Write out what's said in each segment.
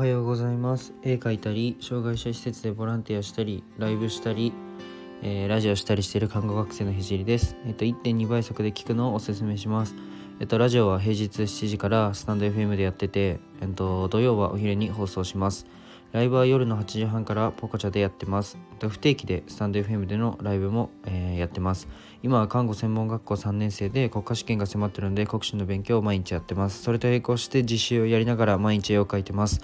はようございます。絵描いたり障害者施設でボランティアしたりライブしたり、えー、ラジオしたりしている看護学生のひじりです。えっと1.2倍速で聞くのをおすすめします。えっとラジオは平日7時からスタンド FM でやっててえっと土曜はお昼に放送します。ライブは夜の8時半からポコチャでやってます。不定期でスタンド FM でのライブも、えー、やってます。今は看護専門学校3年生で国家試験が迫ってるので国試の勉強を毎日やってます。それと並行して実習をやりながら毎日絵を描いてます。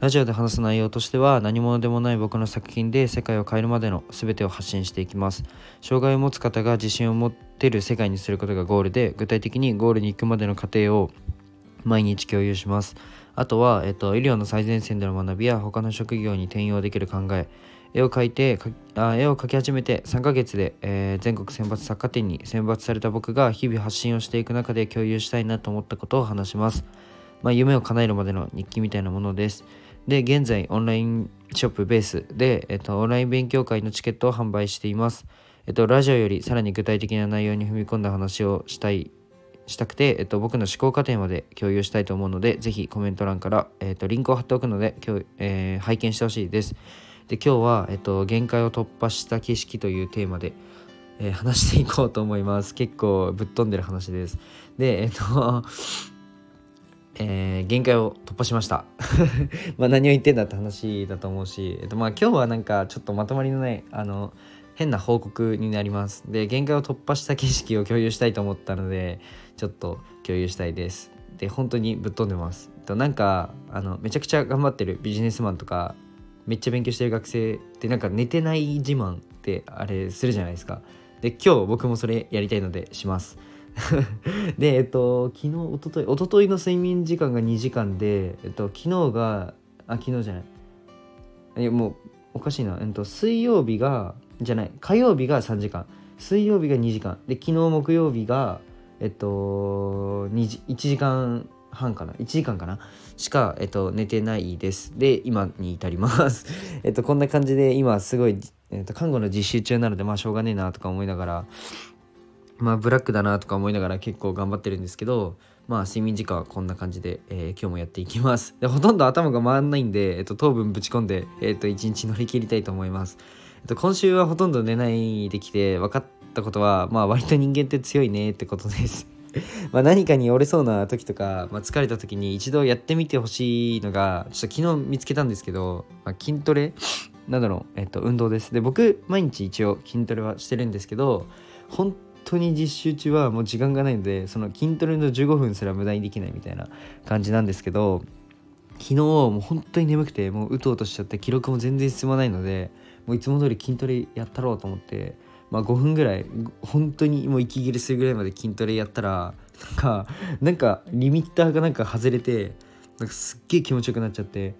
ラジオで話す内容としては何者でもない僕の作品で世界を変えるまでの全てを発信していきます。障害を持つ方が自信を持ってる世界にすることがゴールで具体的にゴールに行くまでの過程を毎日共有します。あとは、えっと、医療の最前線での学びや他の職業に転用できる考え、絵を描いてあ絵を描き始めて3ヶ月で、えー、全国選抜作家展に選抜された僕が日々発信をしていく中で共有したいなと思ったことを話します。まあ、夢を叶えるまでの日記みたいなものです。で、現在オンラインショップベースで、えっと、オンライン勉強会のチケットを販売しています。えっと、ラジオよりさらに具体的な内容に踏み込んだ話をしたいしたくて、えっと、僕の思考過程まで共有したいと思うので、ぜひコメント欄から、えっと、リンクを貼っておくので、今日、えー、拝見してほしいです。で、今日は、えっと、限界を突破した景色というテーマで、えー、話していこうと思います。結構ぶっ飛んでる話です。で、えっと、えー、限界を突破しました ま何を言ってんだって話だと思うし、えっと、まあ今日はなんかちょっとまとまりのないあの変な報告になります。で限界を突破した景色を共有したいと思ったのでちょっと共有したいです。で本当にぶっ飛んでます。となんかあのめちゃくちゃ頑張ってるビジネスマンとかめっちゃ勉強してる学生ってなんか寝てない自慢ってあれするじゃないですか。で今日僕もそれやりたいのでします。でえっと昨日おとといおとといの睡眠時間が2時間でえっと昨日があ昨日じゃない。いやもうおかしいな、えっと、水曜日がじゃない。火曜日が3時間。水曜日が2時間。で昨日木曜日がえっと2時1時間半かな。1時間かな。しか、えっと、寝てないです。で今に至ります。えっとこんな感じで今すごい、えっと、看護の実習中なのでまあしょうがねえなとか思いながらまあブラックだなとか思いながら結構頑張ってるんですけどまあ睡眠時間はこんな感じで、えー、今日もやっていきます。でほとんど頭が回らないんで、えっと、糖分ぶち込んで、えっと、一日乗り切りたいと思います。っと、今週はほとんど寝ないできて分かったことは、まあ割と人間って強いねってことです。ま何かに折れそうな時とか、まあ、疲れた時に一度やってみてほしいのが、ちょっと昨日見つけたんですけど、まあ、筋トレ？などの、えっと、運動です。で、僕、毎日一応筋トレはしてるんですけど、本当に実習中はもう時間がないので、その筋トレの15分すら無駄にできないみたいな感じなんですけど、昨日もう本当に眠くて、もううとうとしちゃって記録も全然進まないので、もういつも通り筋トレやったろうと思って、まあ、5分ぐらい本当にもう息切れするぐらいまで筋トレやったらなんかなんかリミッターがなんか外れてなんかすっげえ気持ちよくなっちゃって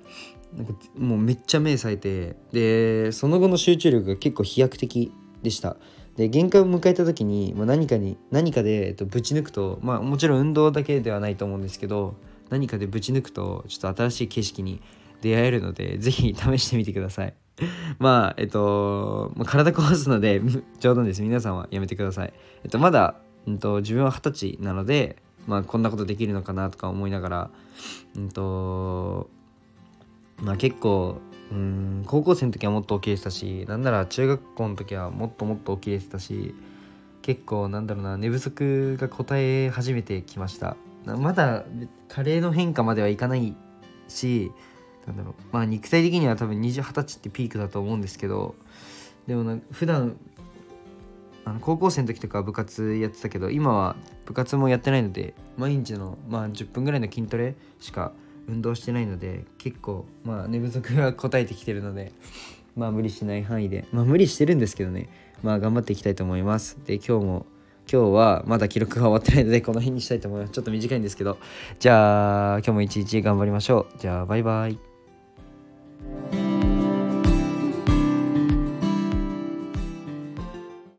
なんかもうめっちゃ目冴えてでその後の集中力が結構飛躍的でした。で限界を迎えた時に、まあ、何かに何かで、えっと、ぶち抜くとまあもちろん運動だけではないと思うんですけど何かでぶち抜くとちょっと新しい景色に出会えるので是非試してみてください。まあ、えっと、体壊すので、冗談です。皆さんはやめてください。えっと、まだ、うんと、自分は二十歳なので、まあ、こんなことできるのかなとか思いながら、うんと、まあ結構、うん、高校生の時はもっと起きれてたし、なんなら中学校の時はもっともっと起きれてたし、結構なんだろうな、寝不足が答え始めてきました。まだ加齢の変化まではいかないし、なんだろう。まあ肉体的には多分20、20歳ってピークだと思うんですけどでもな普段あの高校生の時とか部活やってたけど今は部活もやってないので毎日のまあ10分ぐらいの筋トレしか運動してないので結構まあ寝不足が答えてきてるので まあ無理しない範囲でまあ無理してるんですけどね。まあ頑張っていきたいと思います。で今日も今日はまだ記録が終わってないのでこの辺にしたいと思います。ちょっと短いんですけど。じゃあ今日も一日頑張りましょう。じゃあバイバイ。